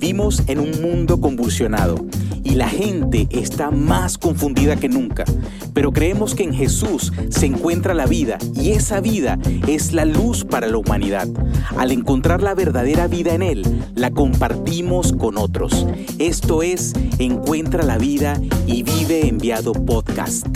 Vivimos en un mundo convulsionado y la gente está más confundida que nunca, pero creemos que en Jesús se encuentra la vida y esa vida es la luz para la humanidad. Al encontrar la verdadera vida en Él, la compartimos con otros. Esto es Encuentra la vida y vive enviado podcast.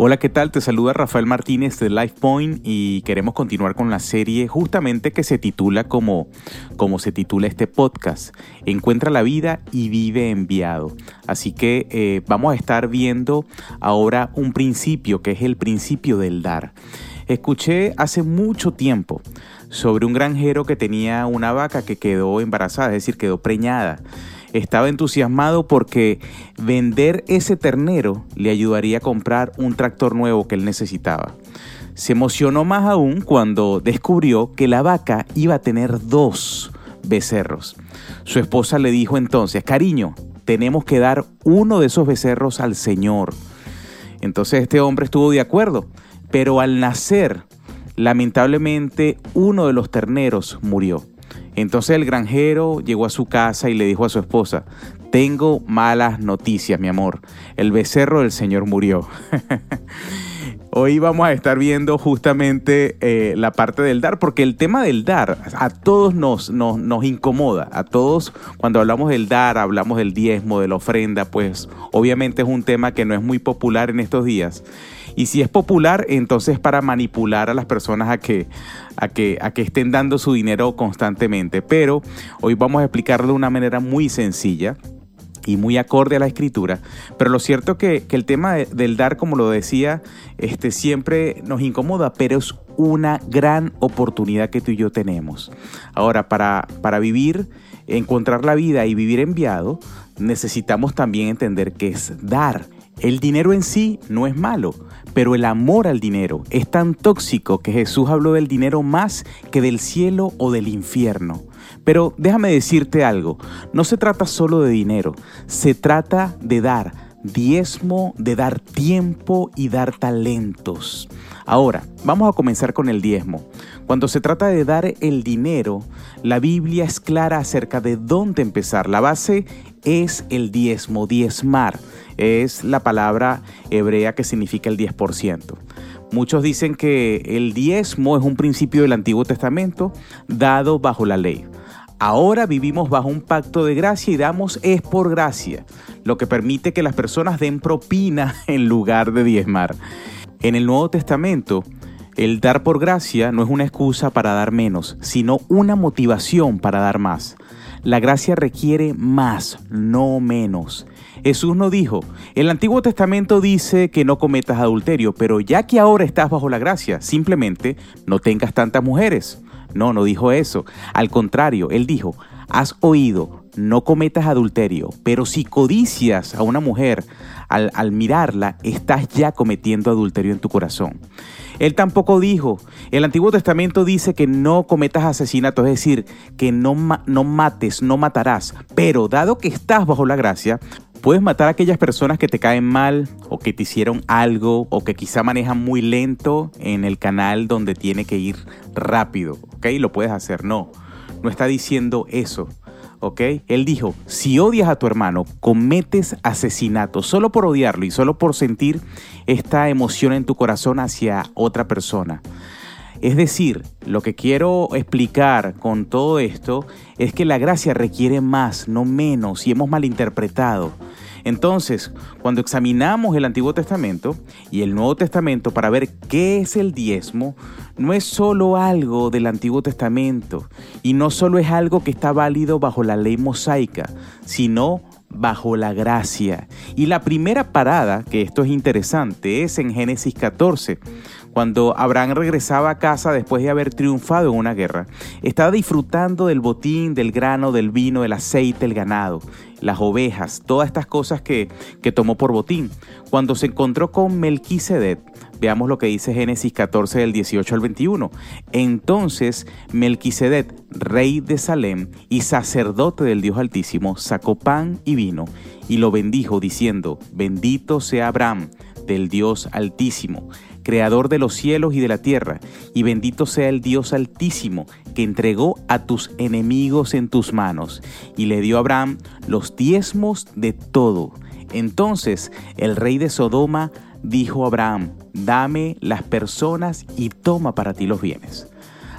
Hola, ¿qué tal? Te saluda Rafael Martínez de LifePoint y queremos continuar con la serie justamente que se titula como, como se titula este podcast, Encuentra la vida y vive enviado. Así que eh, vamos a estar viendo ahora un principio que es el principio del dar. Escuché hace mucho tiempo sobre un granjero que tenía una vaca que quedó embarazada, es decir, quedó preñada estaba entusiasmado porque vender ese ternero le ayudaría a comprar un tractor nuevo que él necesitaba. Se emocionó más aún cuando descubrió que la vaca iba a tener dos becerros. Su esposa le dijo entonces, cariño, tenemos que dar uno de esos becerros al Señor. Entonces este hombre estuvo de acuerdo, pero al nacer, lamentablemente, uno de los terneros murió. Entonces el granjero llegó a su casa y le dijo a su esposa, tengo malas noticias, mi amor, el becerro del Señor murió. Hoy vamos a estar viendo justamente eh, la parte del dar, porque el tema del dar a todos nos, nos, nos, incomoda, a todos cuando hablamos del dar, hablamos del diezmo, de la ofrenda, pues obviamente es un tema que no es muy popular en estos días. Y si es popular, entonces para manipular a las personas a que, a que, a que estén dando su dinero constantemente. Pero hoy vamos a explicarlo de una manera muy sencilla y muy acorde a la escritura. Pero lo cierto que, que el tema del dar, como lo decía, este, siempre nos incomoda, pero es una gran oportunidad que tú y yo tenemos. Ahora, para, para vivir, encontrar la vida y vivir enviado, necesitamos también entender que es dar. El dinero en sí no es malo, pero el amor al dinero es tan tóxico que Jesús habló del dinero más que del cielo o del infierno. Pero déjame decirte algo, no se trata solo de dinero, se trata de dar diezmo, de dar tiempo y dar talentos. Ahora, vamos a comenzar con el diezmo. Cuando se trata de dar el dinero, la Biblia es clara acerca de dónde empezar. La base es el diezmo, diezmar es la palabra hebrea que significa el 10%. Muchos dicen que el diezmo es un principio del Antiguo Testamento dado bajo la ley. Ahora vivimos bajo un pacto de gracia y damos es por gracia, lo que permite que las personas den propina en lugar de diezmar. En el Nuevo Testamento, el dar por gracia no es una excusa para dar menos, sino una motivación para dar más. La gracia requiere más, no menos. Jesús no dijo, el Antiguo Testamento dice que no cometas adulterio, pero ya que ahora estás bajo la gracia, simplemente no tengas tantas mujeres. No, no dijo eso. Al contrario, él dijo, has oído, no cometas adulterio, pero si codicias a una mujer al, al, mirarla, estás ya cometiendo adulterio en tu corazón. Él tampoco dijo, el Antiguo Testamento dice que no cometas asesinato, es decir, que no, no mates, no matarás, pero dado que estás bajo la gracia, Puedes matar a aquellas personas que te caen mal o que te hicieron algo o que quizá manejan muy lento en el canal donde tiene que ir rápido, ¿ok? Lo puedes hacer, no. No está diciendo eso, ¿ok? Él dijo, si odias a tu hermano, cometes asesinato solo por odiarlo y solo por sentir esta emoción en tu corazón hacia otra persona. Es decir, lo que quiero explicar con todo esto es que la gracia requiere más, no menos, y hemos malinterpretado. Entonces, cuando examinamos el Antiguo Testamento y el Nuevo Testamento para ver qué es el diezmo, no es solo algo del Antiguo Testamento y no solo es algo que está válido bajo la ley mosaica, sino bajo la gracia. Y la primera parada, que esto es interesante, es en Génesis 14, cuando Abraham regresaba a casa después de haber triunfado en una guerra. Estaba disfrutando del botín, del grano, del vino, del aceite, el ganado, las ovejas, todas estas cosas que, que tomó por botín. Cuando se encontró con Melquisedec, Veamos lo que dice Génesis 14 del 18 al 21. Entonces Melquisedec, rey de Salem y sacerdote del Dios Altísimo, sacó pan y vino y lo bendijo diciendo, bendito sea Abraham del Dios Altísimo creador de los cielos y de la tierra, y bendito sea el Dios altísimo, que entregó a tus enemigos en tus manos, y le dio a Abraham los diezmos de todo. Entonces el rey de Sodoma dijo a Abraham, dame las personas y toma para ti los bienes.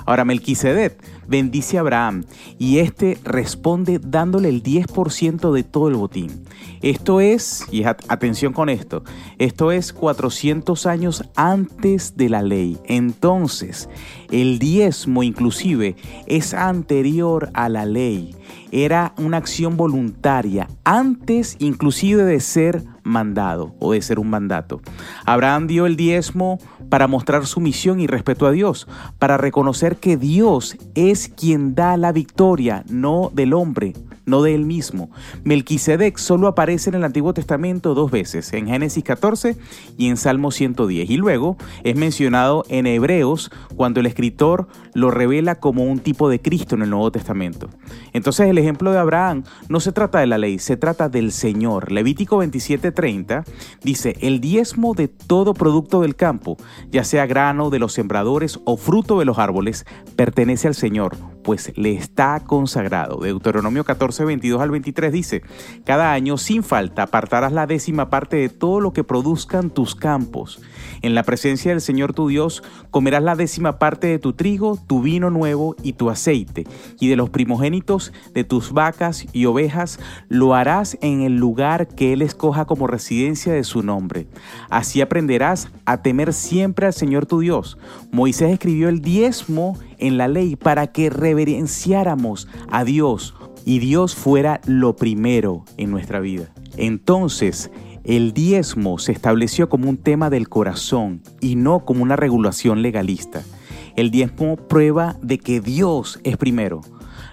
Ahora Melquisedec bendice a Abraham y éste responde dándole el 10% de todo el botín. Esto es, y atención con esto, esto es 400 años antes de la ley. Entonces, el diezmo inclusive es anterior a la ley. Era una acción voluntaria, antes inclusive de ser mandado o de ser un mandato. Abraham dio el diezmo para mostrar su misión y respeto a Dios, para reconocer que Dios es quien da la victoria, no del hombre, no de él mismo. Melquisedec solo aparece en el Antiguo Testamento dos veces, en Génesis 14 y en Salmo 110. Y luego es mencionado en Hebreos cuando el escritor lo revela como un tipo de Cristo en el Nuevo Testamento. Entonces el ejemplo de Abraham no se trata de la ley, se trata del Señor. Levítico 27:30 dice, el diezmo de todo producto del campo, ya sea grano de los sembradores o fruto de los árboles, pertenece al Señor pues le está consagrado. Deuteronomio 14, 22 al 23 dice, cada año sin falta apartarás la décima parte de todo lo que produzcan tus campos. En la presencia del Señor tu Dios comerás la décima parte de tu trigo, tu vino nuevo y tu aceite, y de los primogénitos de tus vacas y ovejas lo harás en el lugar que Él escoja como residencia de su nombre. Así aprenderás a temer siempre al Señor tu Dios. Moisés escribió el diezmo en la ley para que reverenciáramos a Dios y Dios fuera lo primero en nuestra vida. Entonces, el diezmo se estableció como un tema del corazón y no como una regulación legalista. El diezmo prueba de que Dios es primero.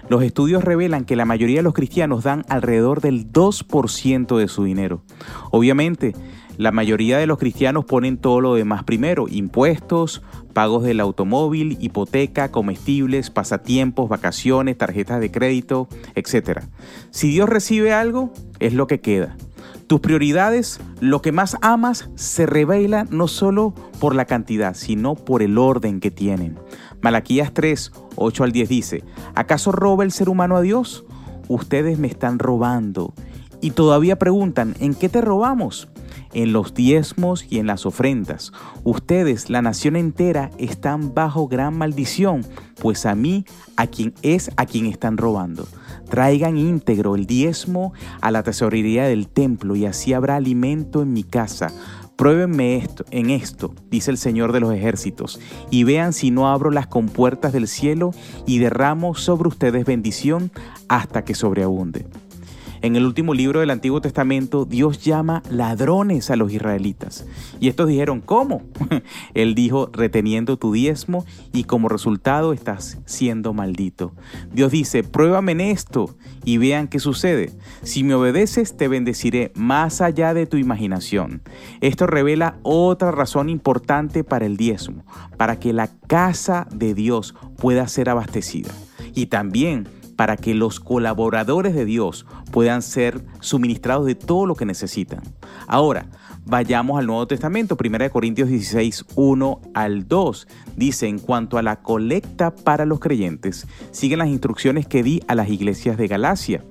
Los estudios revelan que la mayoría de los cristianos dan alrededor del 2% de su dinero. Obviamente, la mayoría de los cristianos ponen todo lo demás primero, impuestos, pagos del automóvil, hipoteca, comestibles, pasatiempos, vacaciones, tarjetas de crédito, etc. Si Dios recibe algo, es lo que queda. Tus prioridades, lo que más amas, se revela no solo por la cantidad, sino por el orden que tienen. Malaquías 3, 8 al 10 dice, ¿acaso roba el ser humano a Dios? Ustedes me están robando. Y todavía preguntan, ¿en qué te robamos? En los diezmos y en las ofrendas. Ustedes, la nación entera, están bajo gran maldición, pues a mí, a quien es a quien están robando. Traigan íntegro el diezmo a la tesorería del templo y así habrá alimento en mi casa. Pruébenme esto, en esto, dice el Señor de los ejércitos, y vean si no abro las compuertas del cielo y derramo sobre ustedes bendición hasta que sobreabunde. En el último libro del Antiguo Testamento, Dios llama ladrones a los israelitas. Y estos dijeron, ¿cómo? Él dijo, reteniendo tu diezmo y como resultado estás siendo maldito. Dios dice, pruébame en esto y vean qué sucede. Si me obedeces, te bendeciré más allá de tu imaginación. Esto revela otra razón importante para el diezmo, para que la casa de Dios pueda ser abastecida. Y también para que los colaboradores de Dios puedan ser suministrados de todo lo que necesitan. Ahora, vayamos al Nuevo Testamento, 1 Corintios 16, 1 al 2. Dice, en cuanto a la colecta para los creyentes, siguen las instrucciones que di a las iglesias de Galacia.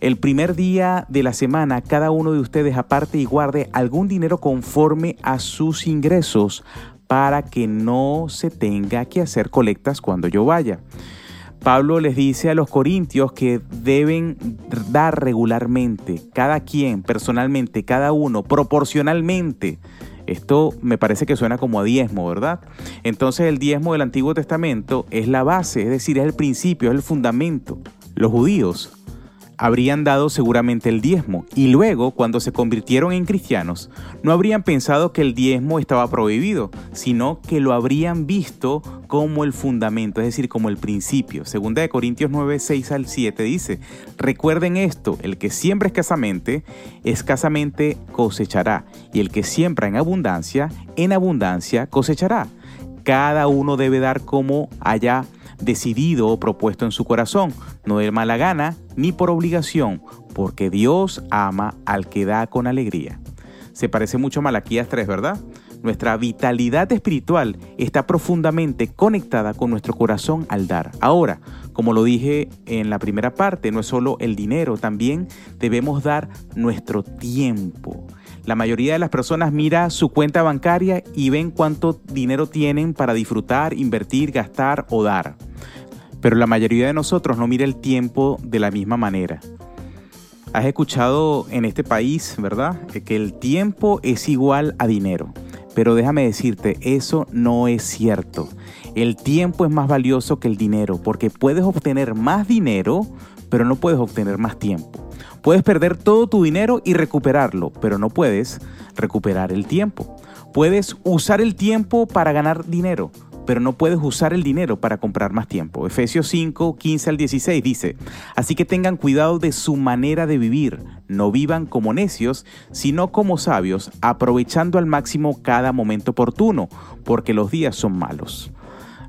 El primer día de la semana, cada uno de ustedes aparte y guarde algún dinero conforme a sus ingresos para que no se tenga que hacer colectas cuando yo vaya. Pablo les dice a los corintios que deben dar regularmente, cada quien, personalmente, cada uno, proporcionalmente. Esto me parece que suena como a diezmo, ¿verdad? Entonces el diezmo del Antiguo Testamento es la base, es decir, es el principio, es el fundamento. Los judíos habrían dado seguramente el diezmo y luego, cuando se convirtieron en cristianos, no habrían pensado que el diezmo estaba prohibido, sino que lo habrían visto como el fundamento, es decir, como el principio. Segunda de Corintios 9, 6 al 7 dice, recuerden esto, el que siembra escasamente, escasamente cosechará, y el que siembra en abundancia, en abundancia cosechará. Cada uno debe dar como haya decidido o propuesto en su corazón, no de mala gana ni por obligación, porque Dios ama al que da con alegría. Se parece mucho a Malaquías 3, ¿verdad? Nuestra vitalidad espiritual está profundamente conectada con nuestro corazón al dar. Ahora, como lo dije en la primera parte, no es solo el dinero, también debemos dar nuestro tiempo. La mayoría de las personas mira su cuenta bancaria y ven cuánto dinero tienen para disfrutar, invertir, gastar o dar. Pero la mayoría de nosotros no mira el tiempo de la misma manera. Has escuchado en este país, ¿verdad? Que el tiempo es igual a dinero. Pero déjame decirte, eso no es cierto. El tiempo es más valioso que el dinero porque puedes obtener más dinero, pero no puedes obtener más tiempo. Puedes perder todo tu dinero y recuperarlo, pero no puedes recuperar el tiempo. Puedes usar el tiempo para ganar dinero, pero no puedes usar el dinero para comprar más tiempo. Efesios 5, 15 al 16 dice, así que tengan cuidado de su manera de vivir, no vivan como necios, sino como sabios, aprovechando al máximo cada momento oportuno, porque los días son malos.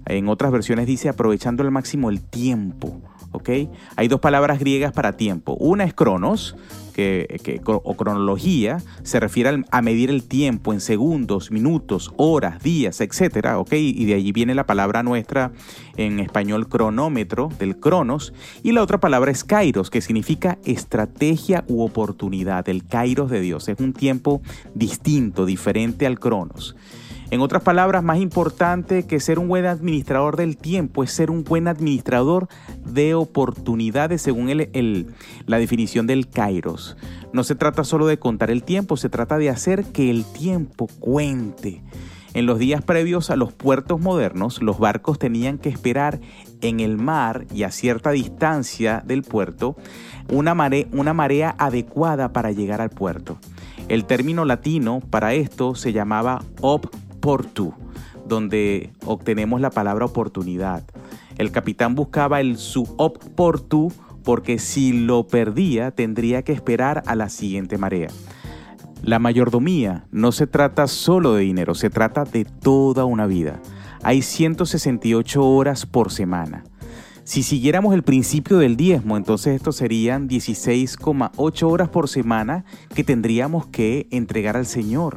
En otras versiones dice aprovechando al máximo el tiempo. ¿Ok? Hay dos palabras griegas para tiempo. Una es cronos, que, o cronología se refiere a medir el tiempo en segundos, minutos, horas, días, etcétera, ¿ok? Y de allí viene la palabra nuestra en español cronómetro, del cronos, y la otra palabra es kairos, que significa estrategia u oportunidad, el kairos de Dios, es un tiempo distinto, diferente al cronos. En otras palabras, más importante que ser un buen administrador del tiempo es ser un buen administrador de oportunidades según la definición del Kairos. No se trata solo de contar el tiempo, se trata de hacer que el tiempo cuente. En los días previos a los puertos modernos, los barcos tenían que esperar en el mar y a cierta distancia del puerto una, una marea adecuada para llegar al puerto. El término latino para esto se llamaba op oportu, donde obtenemos la palabra oportunidad. El capitán buscaba el su oportu porque si lo perdía tendría que esperar a la siguiente marea. La mayordomía no se trata solo de dinero, se trata de toda una vida. Hay 168 horas por semana. Si siguiéramos el principio del diezmo, entonces esto serían 16,8 horas por semana que tendríamos que entregar al Señor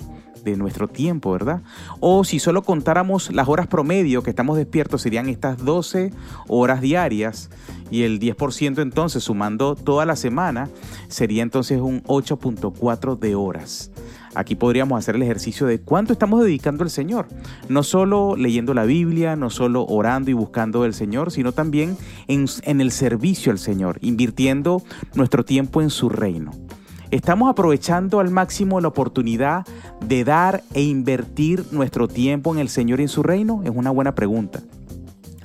de nuestro tiempo, ¿verdad? O si solo contáramos las horas promedio que estamos despiertos, serían estas 12 horas diarias y el 10% entonces sumando toda la semana sería entonces un 8.4 de horas. Aquí podríamos hacer el ejercicio de cuánto estamos dedicando al Señor. No solo leyendo la Biblia, no solo orando y buscando del Señor, sino también en, en el servicio al Señor, invirtiendo nuestro tiempo en su reino. ¿Estamos aprovechando al máximo la oportunidad de dar e invertir nuestro tiempo en el Señor y en su reino? Es una buena pregunta.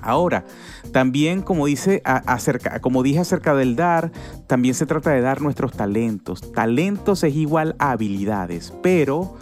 Ahora, también como, dice, acerca, como dije acerca del dar, también se trata de dar nuestros talentos. Talentos es igual a habilidades, pero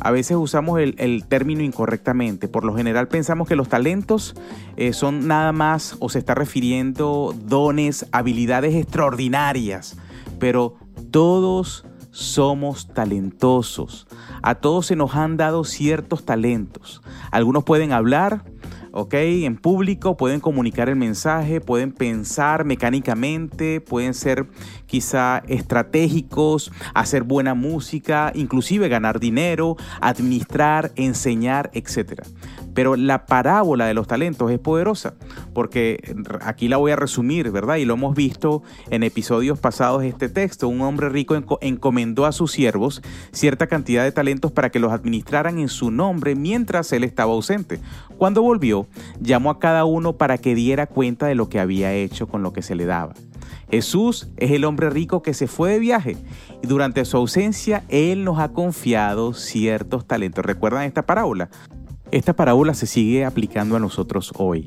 a veces usamos el, término incorrectamente. Por lo general pensamos que los talentos eh, son nada más o se está refiriendo dones, habilidades extraordinarias, pero todos somos talentosos. A todos se nos han dado ciertos talentos. Algunos pueden hablar, ¿ok? En público, pueden comunicar el mensaje, pueden pensar mecánicamente, pueden ser quizá estratégicos, hacer buena música, inclusive ganar dinero, administrar, enseñar, etc. Pero la parábola de los talentos es poderosa, porque aquí la voy a resumir, ¿verdad? Y lo hemos visto en episodios pasados este texto. Un hombre rico encomendó a sus siervos cierta cantidad de talentos para que los administraran en su nombre mientras él estaba ausente. Cuando volvió, llamó a cada uno para que diera cuenta de lo que había hecho con lo que se le daba. Jesús es el hombre rico que se fue de viaje y durante su ausencia Él nos ha confiado ciertos talentos. ¿Recuerdan esta parábola? Esta parábola se sigue aplicando a nosotros hoy.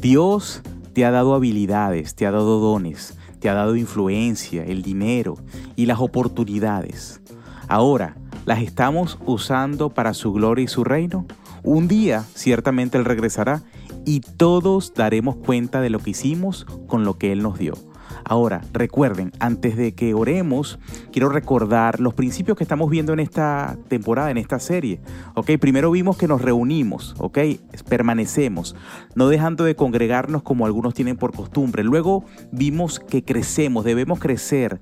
Dios te ha dado habilidades, te ha dado dones, te ha dado influencia, el dinero y las oportunidades. Ahora, ¿las estamos usando para su gloria y su reino? Un día ciertamente Él regresará y todos daremos cuenta de lo que hicimos con lo que Él nos dio. Ahora, recuerden, antes de que oremos, quiero recordar los principios que estamos viendo en esta temporada, en esta serie. Ok, primero vimos que nos reunimos, ok, permanecemos, no dejando de congregarnos como algunos tienen por costumbre. Luego vimos que crecemos, debemos crecer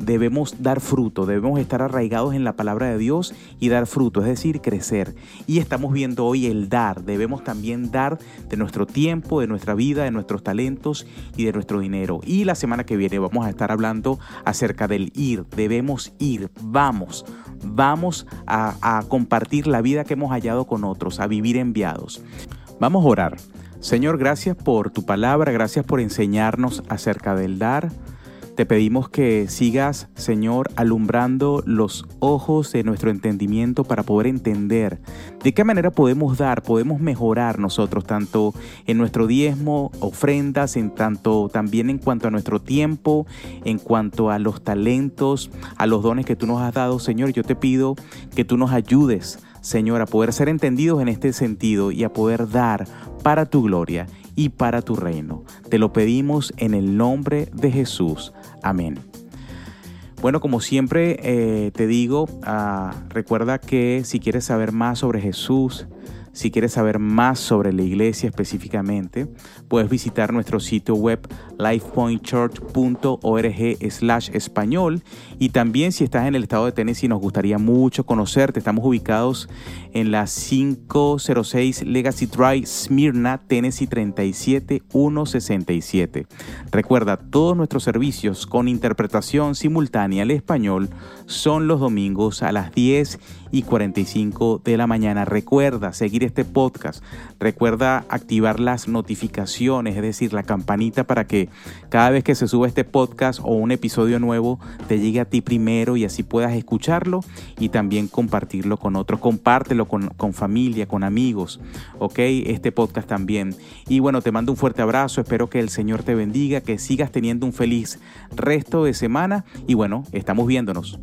debemos dar fruto, debemos estar arraigados en la palabra de Dios y dar fruto, es decir, crecer. Y estamos viendo hoy el dar, debemos también dar de nuestro tiempo, de nuestra vida, de nuestros talentos y de nuestro dinero. Y la semana que viene vamos a estar hablando acerca del ir, debemos ir, vamos, vamos a, compartir la vida que hemos hallado con otros, a vivir enviados. Vamos a orar. Señor, gracias por tu palabra, gracias por enseñarnos acerca del dar. Te pedimos que sigas, Señor, alumbrando los ojos de nuestro entendimiento para poder entender de qué manera podemos dar, podemos mejorar nosotros, tanto en nuestro diezmo, ofrendas, en tanto también en cuanto a nuestro tiempo, en cuanto a los talentos, a los dones que tú nos has dado, Señor. Yo te pido que tú nos ayudes, Señor, a poder ser entendidos en este sentido y a poder dar para tu gloria y para tu reino. Te lo pedimos en el nombre de Jesús. Amén. Bueno, como siempre eh, te digo, ah, recuerda que si quieres saber más sobre Jesús, si quieres saber más sobre la iglesia específicamente, puedes visitar nuestro sitio web lifepointchurch.org español y también si estás en el estado de Tennessee nos gustaría mucho conocerte. Estamos ubicados en la 506 Legacy Drive, Smyrna, Tennessee 37167. Recuerda, todos nuestros servicios con interpretación simultánea al español son los domingos a las 10 y 45 de la mañana. Recuerda seguir este podcast. Recuerda activar las notificaciones, es decir, la campanita para que cada vez que se suba este podcast o un episodio nuevo te llegue a ti primero y así puedas escucharlo y también compartirlo con otros. Compártelo con, con familia, con amigos, ¿ok? Este podcast también. Y bueno, te mando un fuerte abrazo. Espero que el Señor te bendiga, que sigas teniendo un feliz resto de semana y bueno, estamos viéndonos.